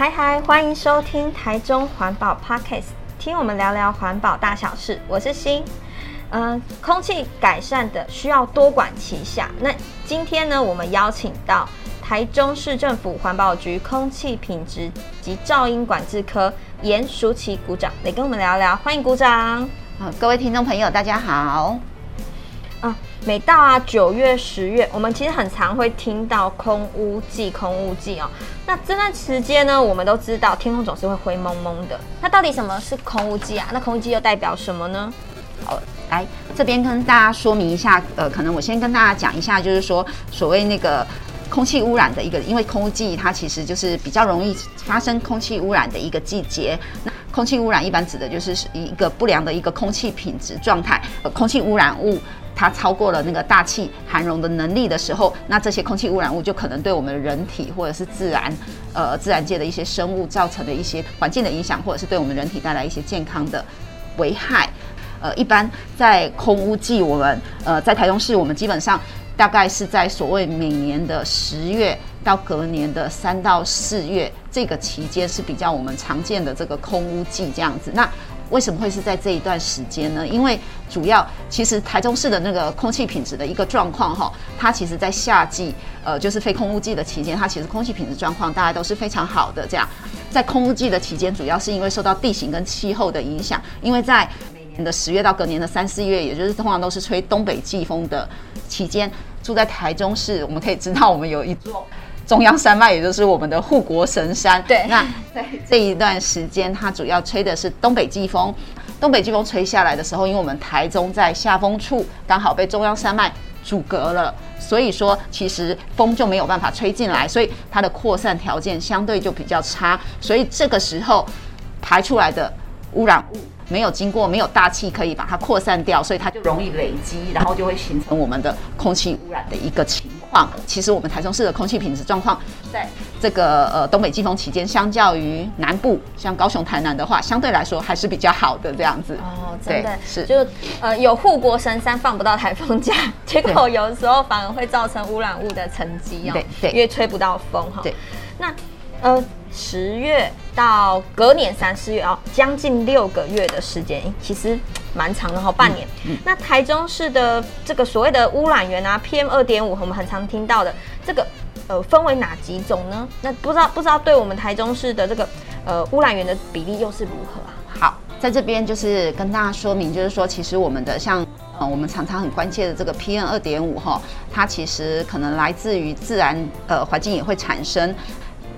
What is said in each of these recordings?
嗨嗨，欢迎收听台中环保 Podcast，听我们聊聊环保大小事。我是欣，嗯、空气改善的需要多管齐下。那今天呢，我们邀请到台中市政府环保局空气品质及噪音管制科颜淑琪股长来跟我们聊聊。欢迎鼓掌。好，各位听众朋友，大家好。啊，每到啊九月、十月，我们其实很常会听到空污季、空污季哦。那这段时间呢，我们都知道天空总是会灰蒙蒙的。那到底什么是空污季啊？那空污季又代表什么呢？好，来这边跟大家说明一下。呃，可能我先跟大家讲一下，就是说所谓那个空气污染的一个，因为空污季它其实就是比较容易发生空气污染的一个季节。那空气污染一般指的就是一个不良的一个空气品质状态，呃，空气污染物它超过了那个大气含容的能力的时候，那这些空气污染物就可能对我们人体或者是自然，呃，自然界的一些生物造成的一些环境的影响，或者是对我们人体带来一些健康的危害。呃，一般在空污季，我们呃在台中市，我们基本上大概是在所谓每年的十月到隔年的三到四月这个期间是比较我们常见的这个空污季这样子。那为什么会是在这一段时间呢？因为主要其实台中市的那个空气品质的一个状况哈，它其实在夏季，呃，就是非空污季的期间，它其实空气品质状况大家都是非常好的。这样，在空污季的期间，主要是因为受到地形跟气候的影响，因为在每年的十月到隔年的三四月，也就是通常都是吹东北季风的期间，住在台中市，我们可以知道我们有一座。中央山脉，也就是我们的护国神山。对，那 在这一段时间，它主要吹的是东北季风。东北季风吹下来的时候，因为我们台中在下风处，刚好被中央山脉阻隔了，所以说其实风就没有办法吹进来，所以它的扩散条件相对就比较差。所以这个时候排出来的污染物没有经过，没有大气可以把它扩散掉，所以它就容易累积，然后就会形成我们的空气污染的一个情况。其实我们台中市的空气品质状况，在这个呃东北季风期间，相较于南部，像高雄、台南的话，相对来说还是比较好的这样子。哦，真的是，就呃有护国神山放不到台风假，结果有时候反而会造成污染物的沉积哦。对对，因为吹不到风哈。对，那呃。十月到隔年三四月哦，将近六个月的时间，其实蛮长的哈，半年。嗯嗯、那台中市的这个所谓的污染源啊，PM 二点五，我们很常听到的这个，呃，分为哪几种呢？那不知道不知道对我们台中市的这个呃污染源的比例又是如何啊？好，在这边就是跟大家说明，就是说其实我们的像呃我们常常很关切的这个 PM 二点五哈，它其实可能来自于自然呃环境也会产生。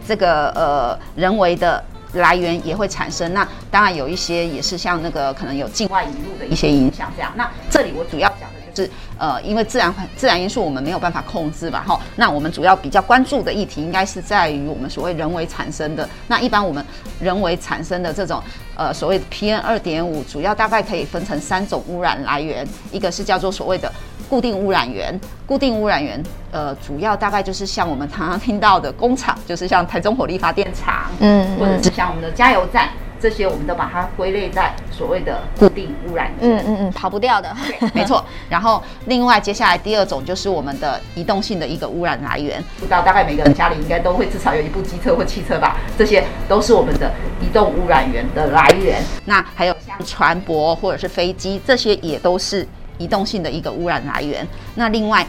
这个呃人为的来源也会产生，那当然有一些也是像那个可能有境外引入的一些影响这样。那这里我主要讲的就是呃，因为自然自然因素我们没有办法控制吧，哈。那我们主要比较关注的议题应该是在于我们所谓人为产生的。那一般我们人为产生的这种呃所谓的 PM 二点五，主要大概可以分成三种污染来源，一个是叫做所谓的。固定污染源，固定污染源，呃，主要大概就是像我们常常听到的工厂，就是像台中火力发电厂，嗯，或者是像我们的加油站，这些我们都把它归类在所谓的固定污染源，嗯嗯嗯，跑不掉的，没错。然后另外接下来第二种就是我们的移动性的一个污染来源，不知道大概每个人家里应该都会至少有一部机车或汽车吧，这些都是我们的移动污染源的来源。那还有像船舶或者是飞机，这些也都是。移动性的一个污染来源。那另外，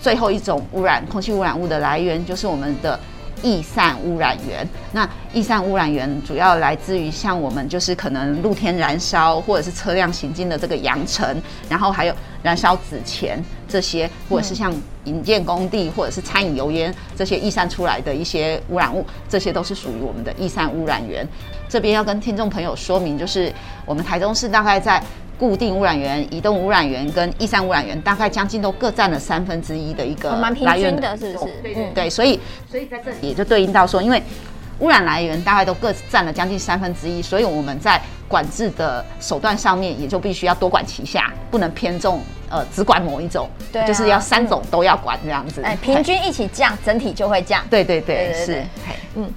最后一种污染空气污染物的来源就是我们的易散污染源。那易散污染源主要来自于像我们就是可能露天燃烧或者是车辆行进的这个扬尘，然后还有燃烧纸钱这些，或者是像营建工地或者是餐饮油烟这些易散出来的一些污染物，这些都是属于我们的易散污染源。这边要跟听众朋友说明，就是我们台中市大概在。固定污染源、移动污染源跟逸散污染源，大概将近都各占了三分之一的一个来源的，是不是？对所以所以在这里也就对应到说，因为污染来源大概都各占了将近三分之一，所以我们在管制的手段上面也就必须要多管齐下，不能偏重呃只管某一种，对、啊，就是要三种都要管这样子。哎，平均一起降，整体就会降。对对对是。嗯，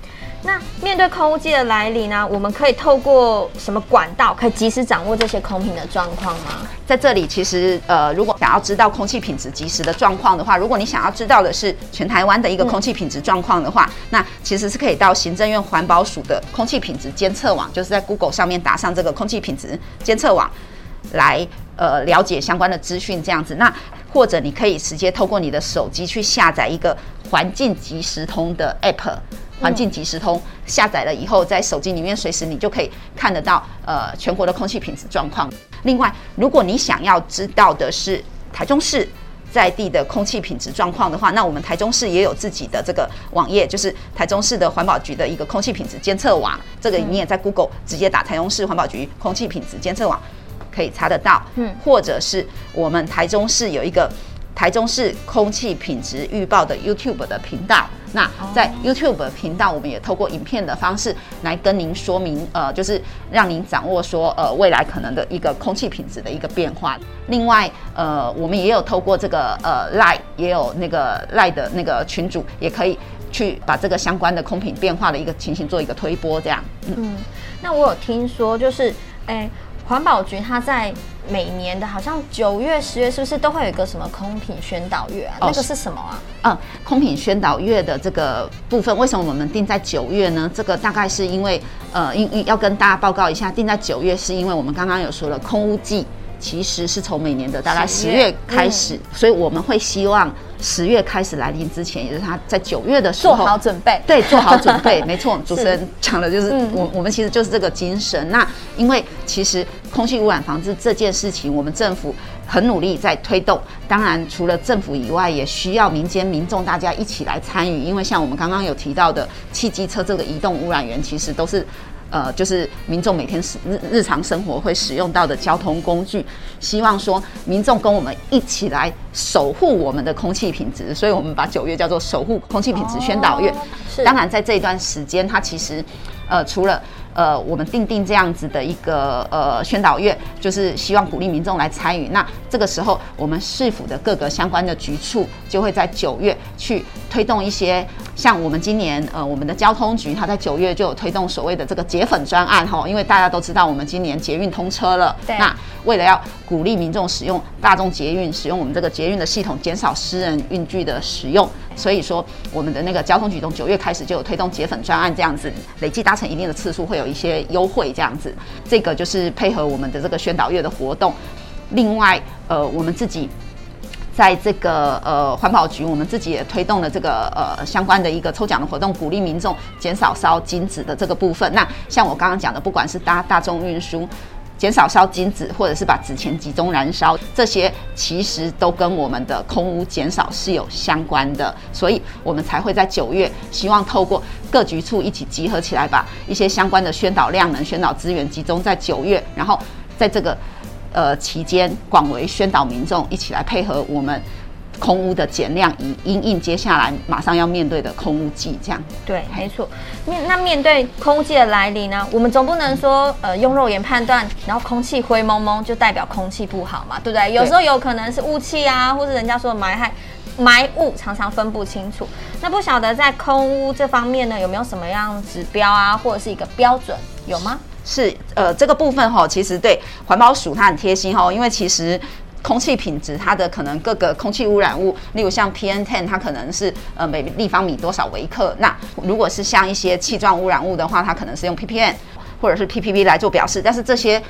那面对空污季的来临呢，我们可以透过什么管道可以及时掌握这些空品的状况吗？在这里，其实呃，如果想要知道空气品质及时的状况的话，如果你想要知道的是全台湾的一个空气品质状况的话，嗯、那其实是可以到行政院环保署的空气品质监测网，就是在 Google 上面打上这个空气品质监测网，来呃了解相关的资讯这样子。那或者你可以直接透过你的手机去下载一个环境即时通的 App。环境即时通下载了以后，在手机里面随时你就可以看得到呃全国的空气品质状况。另外，如果你想要知道的是台中市在地的空气品质状况的话，那我们台中市也有自己的这个网页，就是台中市的环保局的一个空气品质监测网。这个你也在 Google 直接打台中市环保局空气品质监测网可以查得到。嗯，或者是我们台中市有一个。台中市空气品质预报的 YouTube 的频道，那在 YouTube 频道，我们也透过影片的方式来跟您说明，呃，就是让您掌握说，呃，未来可能的一个空气品质的一个变化。另外，呃，我们也有透过这个呃 Line，也有那个 Line 的那个群组，也可以去把这个相关的空品变化的一个情形做一个推波，这样。嗯，嗯，那我有听说，就是，哎、欸。环保局它在每年的好像九月、十月，是不是都会有一个什么空品宣导月啊？哦、那个是什么啊？嗯，空品宣导月的这个部分，为什么我们定在九月呢？这个大概是因为，呃，因因要跟大家报告一下，定在九月是因为我们刚刚有说了，空污季其实是从每年的大概十月开始，嗯、所以我们会希望。十月开始来临之前，也就是他在九月的时候做好准备。对，做好准备，没错。主持人讲的就是我，我们其实就是这个精神。那因为其实空气污染防治这件事情，我们政府很努力在推动。当然，除了政府以外，也需要民间民众大家一起来参与。因为像我们刚刚有提到的，汽机车这个移动污染源，其实都是。呃，就是民众每天使日日常生活会使用到的交通工具，希望说民众跟我们一起来守护我们的空气品质，所以我们把九月叫做守护空气品质宣导月。是，当然在这一段时间，它其实呃除了。呃，我们定定这样子的一个呃宣导月，就是希望鼓励民众来参与。那这个时候，我们市府的各个相关的局处就会在九月去推动一些，像我们今年呃我们的交通局，它在九月就有推动所谓的这个节粉专案哈，因为大家都知道我们今年捷运通车了，对。那为了要鼓励民众使用大众捷运，使用我们这个捷运的系统，减少私人运具的使用，所以说我们的那个交通局从九月开始就有推动节粉专案，这样子累计达成一定的次数会有一些优惠，这样子，这个就是配合我们的这个宣导月的活动。另外，呃，我们自己在这个呃环保局，我们自己也推动了这个呃相关的一个抽奖的活动，鼓励民众减少烧金纸的这个部分。那像我刚刚讲的，不管是搭大众运输。减少烧金纸，或者是把纸钱集中燃烧，这些其实都跟我们的空屋减少是有相关的，所以我们才会在九月，希望透过各局处一起集合起来，把一些相关的宣导量能、宣导资源集中在九月，然后在这个呃期间广为宣导民众，一起来配合我们。空污的减量，以因应接下来马上要面对的空污季，这样对，没错。面那面对空污季的来临呢，我们总不能说呃用肉眼判断，然后空气灰蒙蒙就代表空气不好嘛，对不对？有时候有可能是雾气啊，或是人家说的霾害霾雾，常常分不清楚。那不晓得在空污这方面呢，有没有什么样指标啊，或者是一个标准有吗？是呃这个部分哈，其实对环保署它很贴心哈，因为其实。空气品质，它的可能各个空气污染物，例如像 PM10，它可能是呃每立方米多少微克。那如果是像一些气状污染物的话，它可能是用 ppm 或者是 ppb 来做表示。但是这些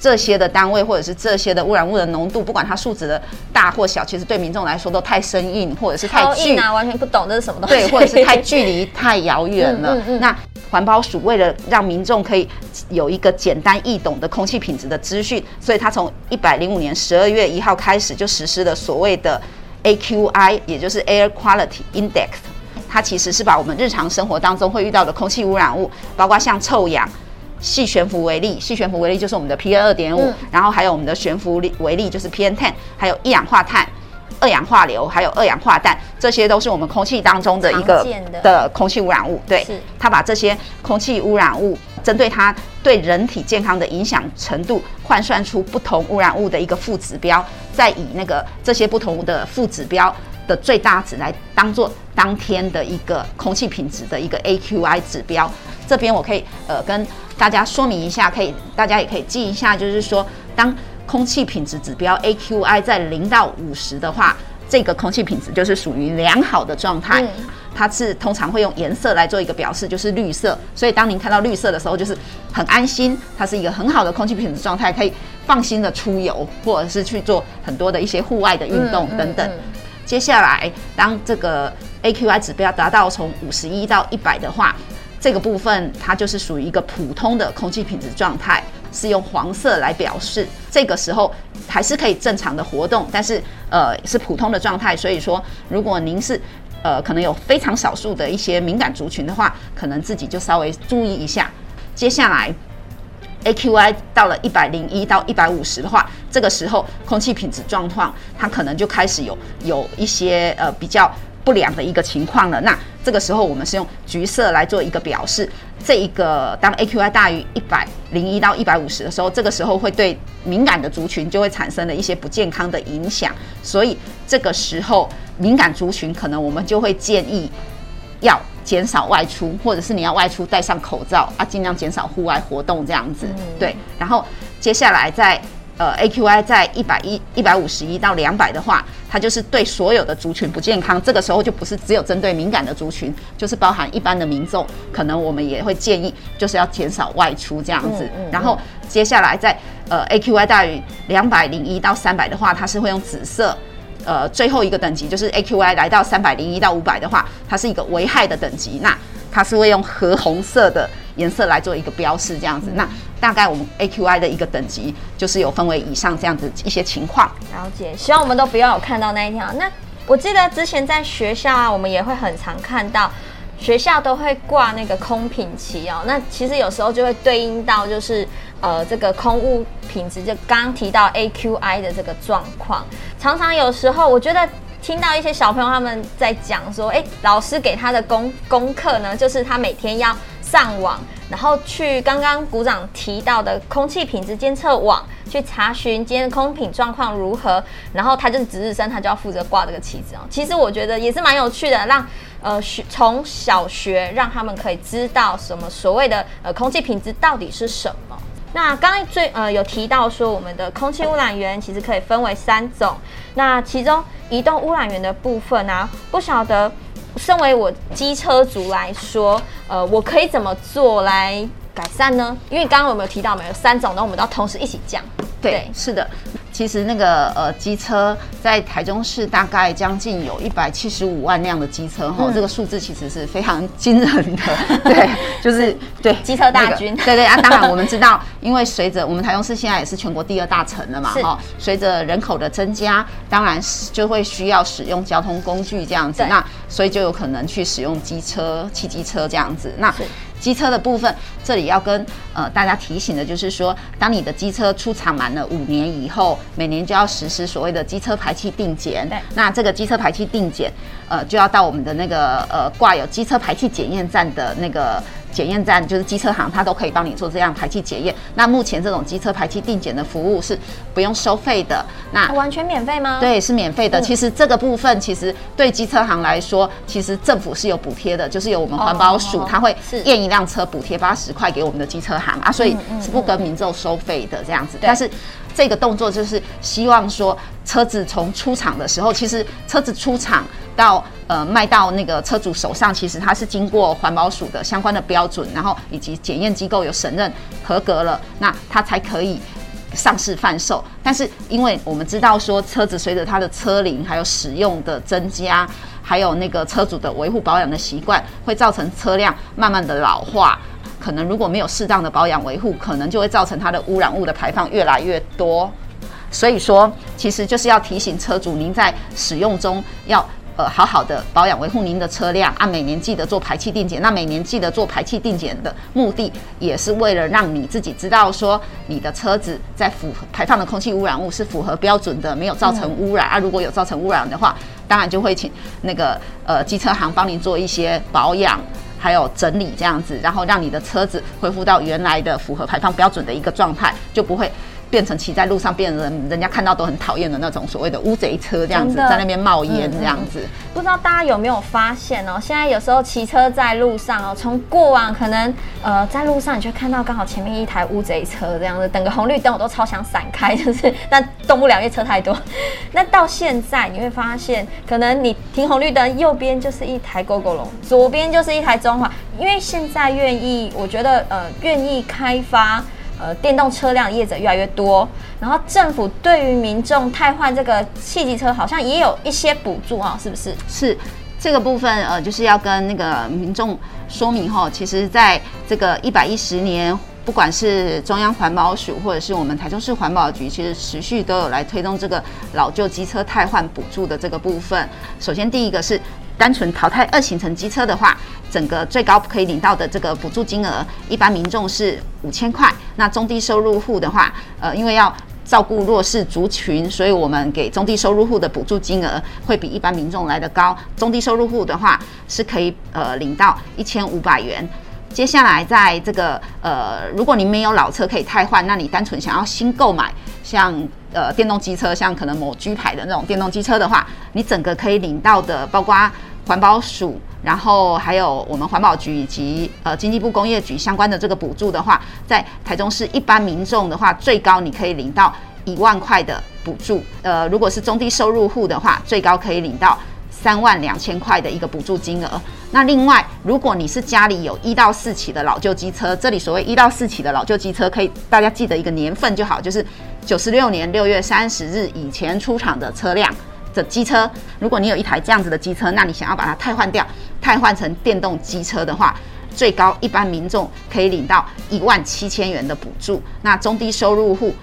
这些的单位或者是这些的污染物的浓度，不管它数值的大或小，其实对民众来说都太生硬，或者是太硬啊，完全不懂这是什么东西。对，或者是太距离太遥远了。嗯嗯嗯、那环保署为了让民众可以有一个简单易懂的空气品质的资讯，所以他从一百零五年十二月一号开始就实施了所谓的 AQI，也就是 Air Quality Index。它其实是把我们日常生活当中会遇到的空气污染物，包括像臭氧、细悬浮微粒，细悬浮微粒就是我们的 PM 二点五，然后还有我们的悬浮微粒就是 PM ten，还有一氧化碳。二氧化硫还有二氧化氮，这些都是我们空气当中的一个的空气污染物。对，它把这些空气污染物针对它对人体健康的影响程度，换算出不同污染物的一个负指标，再以那个这些不同的负指标的最大值来当做当天的一个空气品质的一个 AQI 指标。这边我可以呃跟大家说明一下，可以大家也可以记一下，就是说当空气品质指标 AQI 在零到五十的话，这个空气品质就是属于良好的状态。嗯它是通常会用颜色来做一个表示，就是绿色。所以当您看到绿色的时候，就是很安心，它是一个很好的空气品质状态，可以放心的出游，或者是去做很多的一些户外的运动等等。嗯嗯嗯、接下来，当这个 AQI 指标达到从五十一到一百的话，这个部分它就是属于一个普通的空气品质状态，是用黄色来表示。这个时候还是可以正常的活动，但是呃是普通的状态。所以说，如果您是呃，可能有非常少数的一些敏感族群的话，可能自己就稍微注意一下。接下来，AQI 到了一百零一到一百五十的话，这个时候空气品质状况它可能就开始有有一些呃比较不良的一个情况了。那这个时候我们是用橘色来做一个表示。这一个当 AQI 大于一百零一到一百五十的时候，这个时候会对敏感的族群就会产生了一些不健康的影响。所以这个时候。敏感族群可能我们就会建议要减少外出，或者是你要外出戴上口罩啊，尽量减少户外活动这样子。嗯、对，然后接下来在呃 AQI 在一百一一百五十一到两百的话，它就是对所有的族群不健康。这个时候就不是只有针对敏感的族群，就是包含一般的民众，可能我们也会建议就是要减少外出这样子。嗯嗯嗯、然后接下来在呃 AQI 大于两百零一到三百的话，它是会用紫色。呃，最后一个等级就是 AQI 来到三百零一到五百的话，它是一个危害的等级。那它是会用褐红色的颜色来做一个标示，这样子。那大概我们 AQI 的一个等级就是有分为以上这样子一些情况。了解，希望我们都不要有看到那一条。那我记得之前在学校啊，我们也会很常看到。学校都会挂那个空品旗哦，那其实有时候就会对应到就是呃这个空物品质，就刚刚提到 AQI 的这个状况。常常有时候我觉得听到一些小朋友他们在讲说，哎，老师给他的功功课呢，就是他每天要上网，然后去刚刚鼓掌提到的空气品质监测网去查询今天空品状况如何，然后他就是值日生，他就要负责挂这个旗子哦。其实我觉得也是蛮有趣的，让。呃，学从小学让他们可以知道什么所谓的呃空气品质到底是什么。那刚刚最呃有提到说，我们的空气污染源其实可以分为三种。那其中移动污染源的部分呢、啊，不晓得身为我机车族来说，呃，我可以怎么做来改善呢？因为刚刚我们有提到，没有三种，那我们都要同时一起讲。对，对是的。其实那个呃机车在台中市大概将近有一百七十五万辆的机车哈，嗯、这个数字其实是非常惊人的，对，就是对。机车大军，对对啊，当然我们知道，因为随着我们台中市现在也是全国第二大城了嘛哈，随着人口的增加，当然就会需要使用交通工具这样子，那所以就有可能去使用机车、汽机车这样子，那。机车的部分，这里要跟呃大家提醒的就是说，当你的机车出厂满了五年以后，每年就要实施所谓的机车排气定检。对，那这个机车排气定检，呃，就要到我们的那个呃挂有机车排气检验站的那个。检验站就是机车行，它都可以帮你做这样排气检验。那目前这种机车排气定检的服务是不用收费的，那完全免费吗？对，是免费的。嗯、其实这个部分，其实对机车行来说，其实政府是有补贴的，就是有我们环保署，它会验一辆车补贴八十块给我们的机车行啊，所以是不跟民众收费的这样子。但是这个动作就是希望说，车子从出厂的时候，其实车子出厂到呃卖到那个车主手上，其实它是经过环保署的相关的标准，然后以及检验机构有审认合格了，那它才可以上市贩售。但是因为我们知道说，车子随着它的车龄还有使用的增加，还有那个车主的维护保养的习惯，会造成车辆慢慢的老化。可能如果没有适当的保养维护，可能就会造成它的污染物的排放越来越多。所以说，其实就是要提醒车主，您在使用中要呃好好的保养维护您的车辆，按每年记得做排气定检。那每年记得做排气定检的目的，也是为了让你自己知道说，你的车子在符合排放的空气污染物是符合标准的，没有造成污染啊。如果有造成污染的话，当然就会请那个呃机车行帮您做一些保养。还有整理这样子，然后让你的车子恢复到原来的符合排放标准的一个状态，就不会变成骑在路上，变成人人家看到都很讨厌的那种所谓的乌贼车这样子，在那边冒烟这样子。不知道大家有没有发现哦？现在有时候骑车在路上哦，从过往可能呃在路上你就看到刚好前面一台乌贼车这样子，等个红绿灯我都超想闪开，就是 但动不了，因为车太多。那到现在你会发现，可能你停红绿灯，右边就是一台 Gogoro，左边就是一台中华，因为现在愿意，我觉得呃愿意开发。呃，电动车辆业者越来越多，然后政府对于民众汰换这个汽机车，好像也有一些补助啊，是不是？是这个部分，呃，就是要跟那个民众说明哈，其实在这个一百一十年，不管是中央环保署或者是我们台中市环保局，其实持续都有来推动这个老旧机车汰换补助的这个部分。首先，第一个是。单纯淘汰二行程机车的话，整个最高可以领到的这个补助金额，一般民众是五千块。那中低收入户的话，呃，因为要照顾弱势族群，所以我们给中低收入户的补助金额会比一般民众来得高。中低收入户的话是可以呃领到一千五百元。接下来在这个呃，如果您没有老车可以汰换，那你单纯想要新购买，像呃电动机车，像可能某居牌的那种电动机车的话，你整个可以领到的，包括。环保署，然后还有我们环保局以及呃经济部工业局相关的这个补助的话，在台中市一般民众的话，最高你可以领到一万块的补助。呃，如果是中低收入户的话，最高可以领到三万两千块的一个补助金额。那另外，如果你是家里有一到四起的老旧机车，这里所谓一到四起的老旧机车，可以大家记得一个年份就好，就是九十六年六月三十日以前出厂的车辆。的机车，如果你有一台这样子的机车，那你想要把它汰换掉，汰换成电动机车的话，最高一般民众可以领到一万七千元的补助，那中低收入户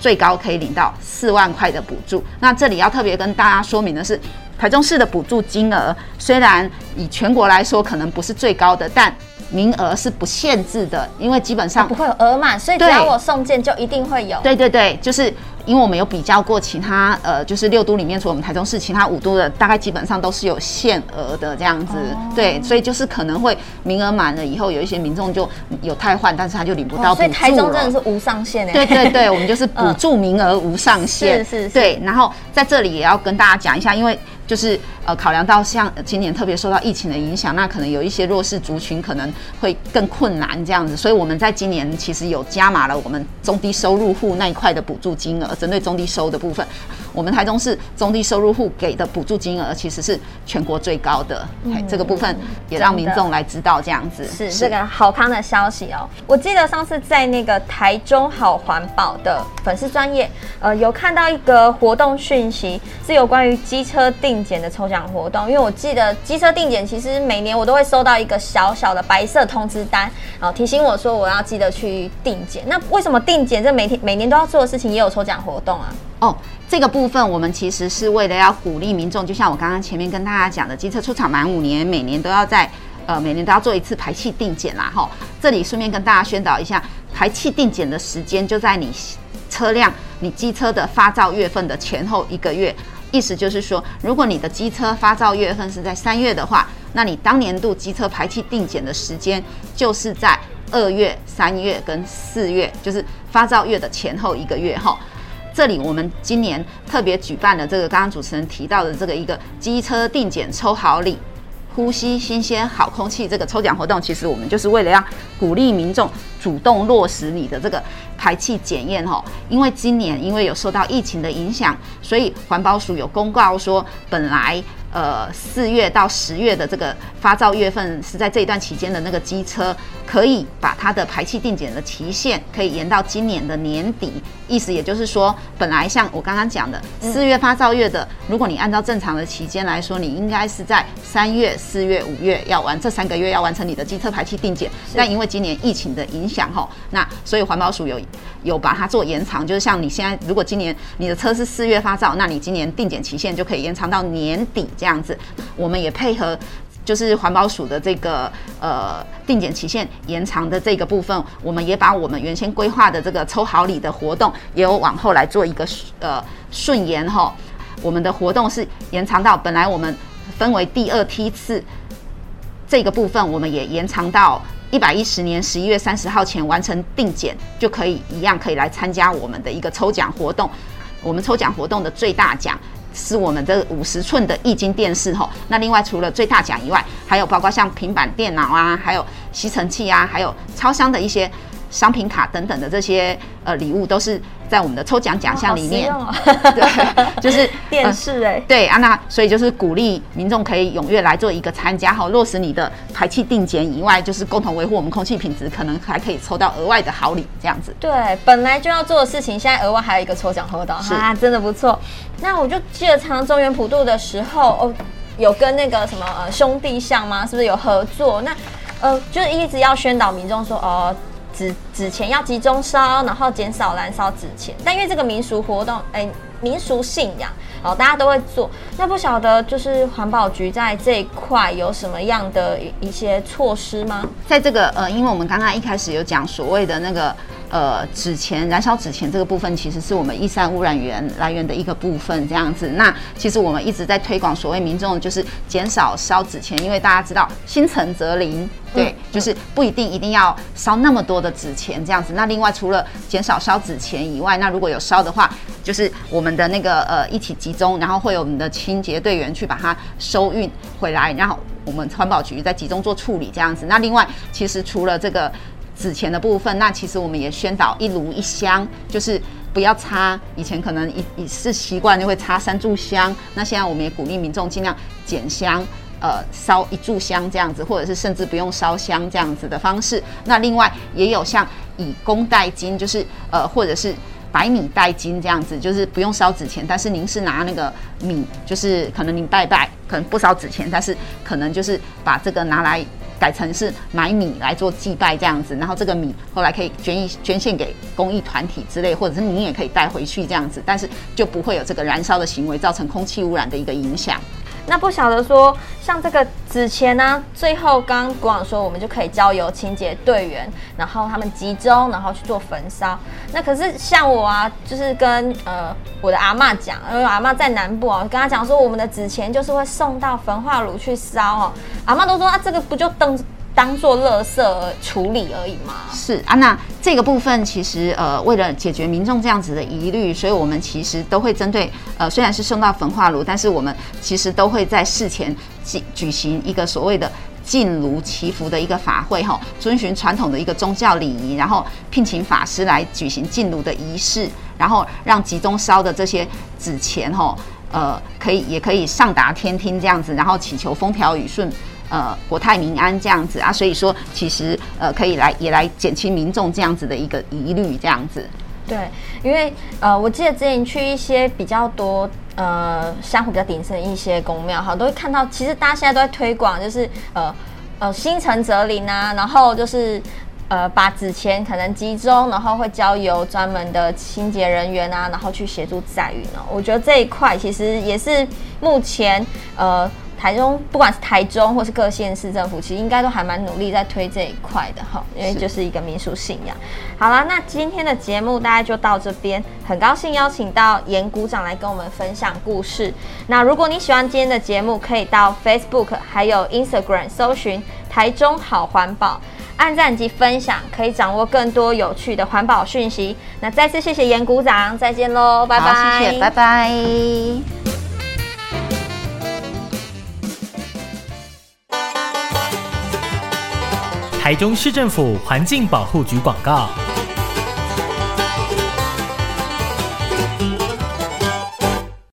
最高可以领到四万块的补助。那这里要特别跟大家说明的是，台中市的补助金额虽然以全国来说可能不是最高的，但名额是不限制的，因为基本上不会有额满，所以只要我送件就一定会有。对对对，就是。因为我们有比较过其他呃，就是六都里面，除了我们台中市，其他五都的大概基本上都是有限额的这样子，哦、对，所以就是可能会名额满了以后，有一些民众就有汰换，但是他就领不到补助了。所以台中真的是无上限哎。对对对，我们就是补助名额无上限。是是是。对，然后在这里也要跟大家讲一下，因为。就是呃，考量到像今年特别受到疫情的影响，那可能有一些弱势族群可能会更困难这样子，所以我们在今年其实有加码了我们中低收入户那一块的补助金额，针对中低收的部分，我们台中市中低收入户给的补助金额其实是全国最高的，嗯、这个部分也让民众来知道这样子是这个好康的消息哦。我记得上次在那个台中好环保的粉丝专业，呃，有看到一个活动讯息，是有关于机车。定检的抽奖活动，因为我记得机车定检，其实每年我都会收到一个小小的白色通知单，然后提醒我说我要记得去定检。那为什么定检这每天每年都要做的事情也有抽奖活动啊？哦，这个部分我们其实是为了要鼓励民众，就像我刚刚前面跟大家讲的，机车出厂满五年，每年都要在呃每年都要做一次排气定检啦。哈，这里顺便跟大家宣导一下，排气定检的时间就在你车辆你机车的发照月份的前后一个月。意思就是说，如果你的机车发照月份是在三月的话，那你当年度机车排气定检的时间就是在二月、三月跟四月，就是发照月的前后一个月哈。这里我们今年特别举办了这个刚刚主持人提到的这个一个机车定检抽好礼。呼吸新鲜好空气这个抽奖活动，其实我们就是为了要鼓励民众主动落实你的这个排气检验哈。因为今年因为有受到疫情的影响，所以环保署有公告说，本来。呃，四月到十月的这个发照月份是在这一段期间的那个机车，可以把它的排气定检的期限可以延到今年的年底。意思也就是说，本来像我刚刚讲的四月发照月的，如果你按照正常的期间来说，你应该是在三月、四月、五月要完这三个月要完成你的机车排气定检。但因为今年疫情的影响吼，那所以环保署有有把它做延长，就是像你现在如果今年你的车是四月发照，那你今年定检期限就可以延长到年底。这样子，我们也配合，就是环保署的这个呃定检期限延长的这个部分，我们也把我们原先规划的这个抽好礼的活动，也有往后来做一个呃顺延哈。我们的活动是延长到本来我们分为第二梯次，这个部分我们也延长到一百一十年十一月三十号前完成定检，就可以一样可以来参加我们的一个抽奖活动。我们抽奖活动的最大奖是我们的五十寸的液晶电视吼。那另外除了最大奖以外，还有包括像平板电脑啊，还有吸尘器啊，还有超商的一些。商品卡等等的这些呃礼物都是在我们的抽奖奖项里面，哦哦、对，就是 电视哎、欸呃，对啊，那所以就是鼓励民众可以踊跃来做一个参加哈，落实你的排气定检以外，就是共同维护我们空气品质，可能还可以抽到额外的好礼这样子。对，本来就要做的事情，现在额外还有一个抽奖活动，是啊，真的不错。那我就记得常常中原普渡的时候，哦，有跟那个什么呃兄弟像吗？是不是有合作？那呃，就是一直要宣导民众说哦。纸纸钱要集中烧，然后减少燃烧纸钱。但因为这个民俗活动，哎、欸，民俗信仰，哦，大家都会做。那不晓得就是环保局在这一块有什么样的一些措施吗？在这个呃，因为我们刚刚一开始有讲所谓的那个。呃，纸钱燃烧纸钱这个部分，其实是我们易散污染源来源的一个部分，这样子。那其实我们一直在推广，所谓民众就是减少烧纸钱，因为大家知道心诚则灵，对，就是不一定一定要烧那么多的纸钱钱这样子。那另外除了减少烧纸钱以外，那如果有烧的话，就是我们的那个呃一起集中，然后会有我们的清洁队员去把它收运回来，然后我们环保局再集中做处理这样子。那另外其实除了这个。纸钱的部分，那其实我们也宣导一炉一香，就是不要插。以前可能一一是习惯就会插三炷香，那现在我们也鼓励民众尽量减香，呃，烧一炷香这样子，或者是甚至不用烧香这样子的方式。那另外也有像以工代金，就是呃，或者是白米代金这样子，就是不用烧纸钱，但是您是拿那个米，就是可能您拜拜，可能不烧纸钱，但是可能就是把这个拿来。改成是买米来做祭拜这样子，然后这个米后来可以捐一捐献给公益团体之类，或者是您也可以带回去这样子，但是就不会有这个燃烧的行为造成空气污染的一个影响。那不晓得说，像这个纸钱呢，最后刚刚国长说，我们就可以交由清洁队员，然后他们集中，然后去做焚烧。那可是像我啊，就是跟呃我的阿嬷讲，因为阿嬷在南部啊，跟她讲说，我们的纸钱就是会送到焚化炉去烧哦。阿嬷都说啊，这个不就等。当做垃圾处理而已嘛。是啊，那这个部分其实呃，为了解决民众这样子的疑虑，所以我们其实都会针对呃，虽然是送到焚化炉，但是我们其实都会在事前举举行一个所谓的净炉祈福的一个法会哈，遵循传统的一个宗教礼仪，然后聘请法师来举行净炉的仪式，然后让集中烧的这些纸钱哈，呃，可以也可以上达天听这样子，然后祈求风调雨顺。呃，国泰民安这样子啊，所以说其实呃可以来也来减轻民众这样子的一个疑虑，这样子。对，因为呃，我记得之前去一些比较多呃香火比较鼎盛的一些宫庙哈，都会看到，其实大家现在都在推广，就是呃呃心诚则灵啊，然后就是呃把纸钱可能集中，然后会交由专门的清洁人员啊，然后去协助载运哦。我觉得这一块其实也是目前呃。台中不管是台中或是各县市政府，其实应该都还蛮努力在推这一块的哈，因为就是一个民俗信仰。好啦，那今天的节目大概就到这边，很高兴邀请到严股长来跟我们分享故事。那如果你喜欢今天的节目，可以到 Facebook 还有 Instagram 搜寻台中好环保，按赞及分享，可以掌握更多有趣的环保讯息。那再次谢谢严股长，再见喽，拜拜，谢谢，拜拜。台中市政府环境保护局广告。